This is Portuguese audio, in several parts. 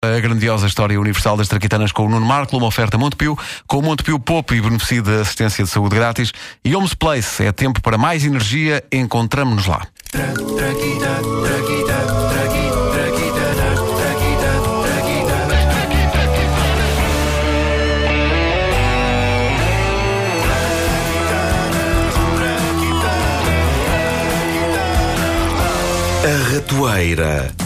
A grandiosa história universal das traquitanas com o Nuno Marco, uma oferta Montepio, com o Montepio Popo e beneficio da assistência de saúde grátis. E Homes Place, é tempo para mais energia, encontramos-nos lá. A Ratoeira.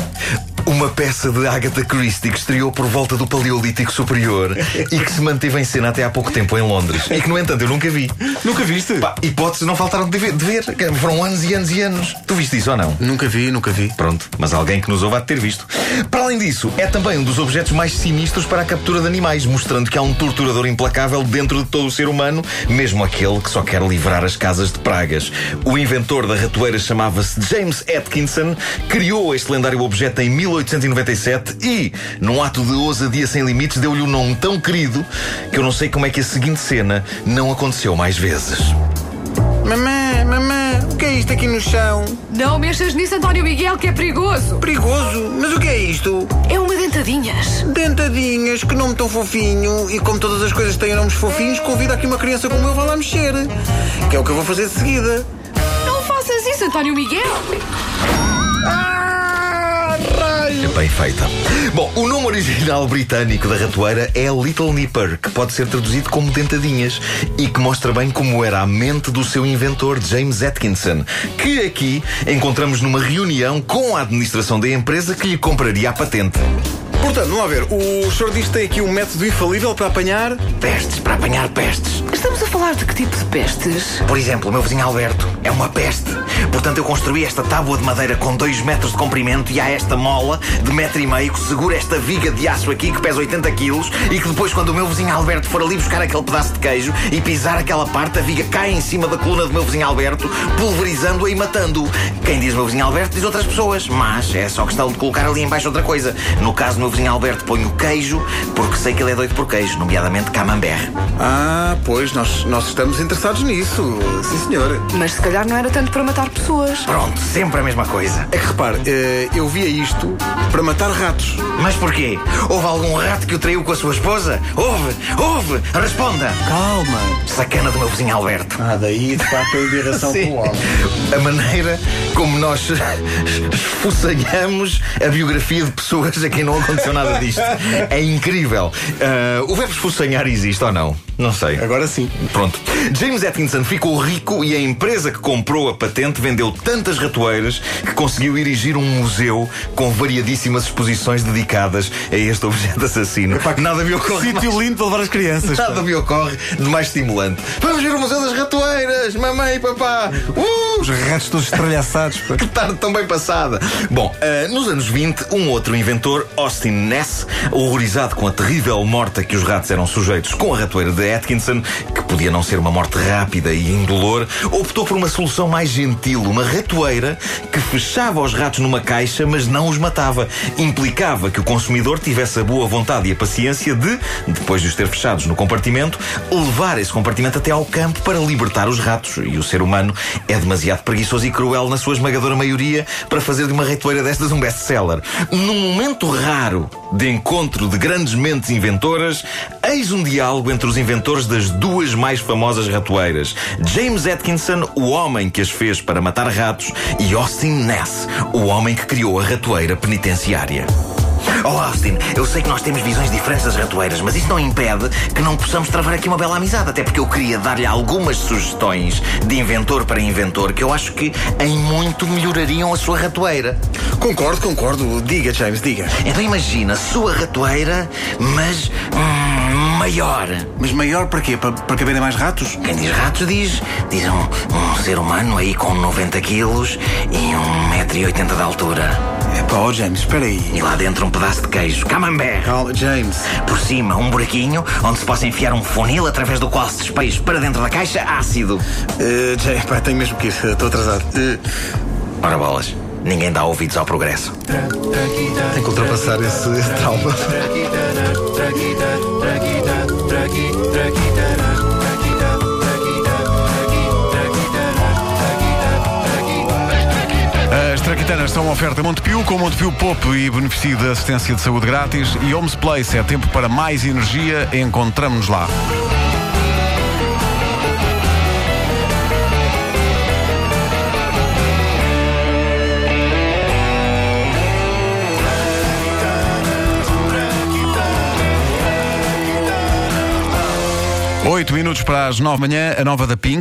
Uma peça de Agatha Christie que estreou por volta do Paleolítico Superior e que se manteve em cena até há pouco tempo em Londres. E que, no entanto, eu nunca vi. Nunca viste? Pá, hipóteses não faltaram de ver, de ver. Foram anos e anos e anos. Tu viste isso ou não? Nunca vi, nunca vi. Pronto, mas alguém que nos ouve há de ter visto. Para além disso, é também um dos objetos mais sinistros para a captura de animais, mostrando que há um torturador implacável dentro de todo o ser humano, mesmo aquele que só quer livrar as casas de pragas. O inventor da ratoeira chamava-se James Atkinson, criou este lendário objeto em 1897 e, num ato de ousadia sem limites, deu-lhe um nome tão querido que eu não sei como é que a seguinte cena não aconteceu mais vezes. Mamã, mamã, o que é isto aqui no chão? Não mexas nisso, António Miguel, que é perigoso. Perigoso? Mas o que é isto? É uma dentadinhas. Dentadinhas, que nome tão fofinho. E como todas as coisas têm nomes fofinhos, convida aqui uma criança como eu, vá lá mexer. Que é o que eu vou fazer de seguida. Não faças isso, António Miguel. Bem feita. Bom, o nome original britânico da ratoeira é Little Nipper, que pode ser traduzido como dentadinhas e que mostra bem como era a mente do seu inventor, James Atkinson, que aqui encontramos numa reunião com a administração da empresa que lhe compraria a patente. Portanto, vamos lá ver. O senhor diz que tem aqui um método infalível para apanhar. Pestes, para apanhar pestes. Estamos a falar de que tipo de pestes? Por exemplo, o meu vizinho Alberto é uma peste. Portanto, eu construí esta tábua de madeira com 2 metros de comprimento e há esta mola de metro e meio que segura esta viga de aço aqui que pesa 80 quilos e que depois, quando o meu vizinho Alberto for ali buscar aquele pedaço de queijo e pisar aquela parte, a viga cai em cima da coluna do meu vizinho Alberto, pulverizando-a e matando-o. Quem diz meu vizinho Alberto diz outras pessoas, mas é só questão de colocar ali embaixo outra coisa. No caso do meu vizinho Alberto, ponho queijo porque sei que ele é doido por queijo, nomeadamente camembert. Ah, pois, nós, nós estamos interessados nisso. Sim, senhor. Mas se calhar não era tanto para matar pessoas. Pronto, sempre a mesma coisa. É que repare, eh, eu via isto para matar ratos. Mas porquê? Houve algum rato que o traiu com a sua esposa? Houve! Houve! Responda! Calma. Sacana do meu vizinho Alberto. Ah, daí de facto a Sim. com o homem. A maneira como nós esfoçanhamos a biografia de pessoas a quem não aconteceu nada disto. É incrível. Ah, o verbo esfoçanhar existe ou não? Não sei. Agora sim. Pronto. James Atkinson ficou rico e a empresa que comprou a patente vendeu tantas ratoeiras que conseguiu erigir um museu com variadíssimas exposições dedicadas a este objeto assassino. Nada me ocorre. Sítio lindo para levar as crianças. pá. Nada me ocorre de mais estimulante. Vamos ver o Museu das Ratoeiras, mamãe e papá. Uh! Os ratos todos estralhaçados. pá. Que tarde tão bem passada. Bom, ah, nos anos 20, um outro inventor, Austin Ness, horrorizado com a terrível morte a que os ratos eram sujeitos com a ratoeira de Atkinson, que podia não ser uma morte rápida e indolor, optou por uma solução mais gentil, uma ratoeira que fechava os ratos numa caixa, mas não os matava. Implicava que o consumidor tivesse a boa vontade e a paciência de, depois de os ter fechados no compartimento, levar esse compartimento até ao campo para libertar os ratos. E o ser humano é demasiado preguiçoso e cruel na sua esmagadora maioria para fazer de uma ratoeira destas um best-seller. Num momento raro de encontro de grandes mentes inventoras, eis um diálogo entre os inventores das duas mais famosas ratoeiras: James Atkinson, o homem que as fez para matar ratos, e Austin Ness, o homem que criou a ratoeira penitenciária. Oh Austin, eu sei que nós temos visões diferentes das ratoeiras, mas isso não impede que não possamos travar aqui uma bela amizade. Até porque eu queria dar-lhe algumas sugestões de inventor para inventor que eu acho que em muito melhorariam a sua ratoeira. Concordo, concordo. Diga, James, diga. Então imagina, sua ratoeira, mas hum, maior. Mas maior para quê? Para, para caberem mais ratos? Quem diz ratos diz, diz um, um ser humano aí com 90 quilos e 1,80m de altura. É pá, ó James, espera aí. E lá dentro um pedaço de queijo, camembert. Calma, James. Por cima, um buraquinho onde se possa enfiar um funil através do qual se despeje para dentro da caixa ácido. Eh, James, pá, tenho mesmo que ir. Estou atrasado. Eh, Ora bolas, ninguém dá ouvidos ao progresso. tenho que ultrapassar esse, esse trauma. As traquitanas são uma oferta Montepio, com Montepio Pop e beneficio da assistência de saúde grátis. E Homes Place é tempo para mais energia, encontramos-nos lá. Oito minutos para as nove da manhã, a nova da Pink.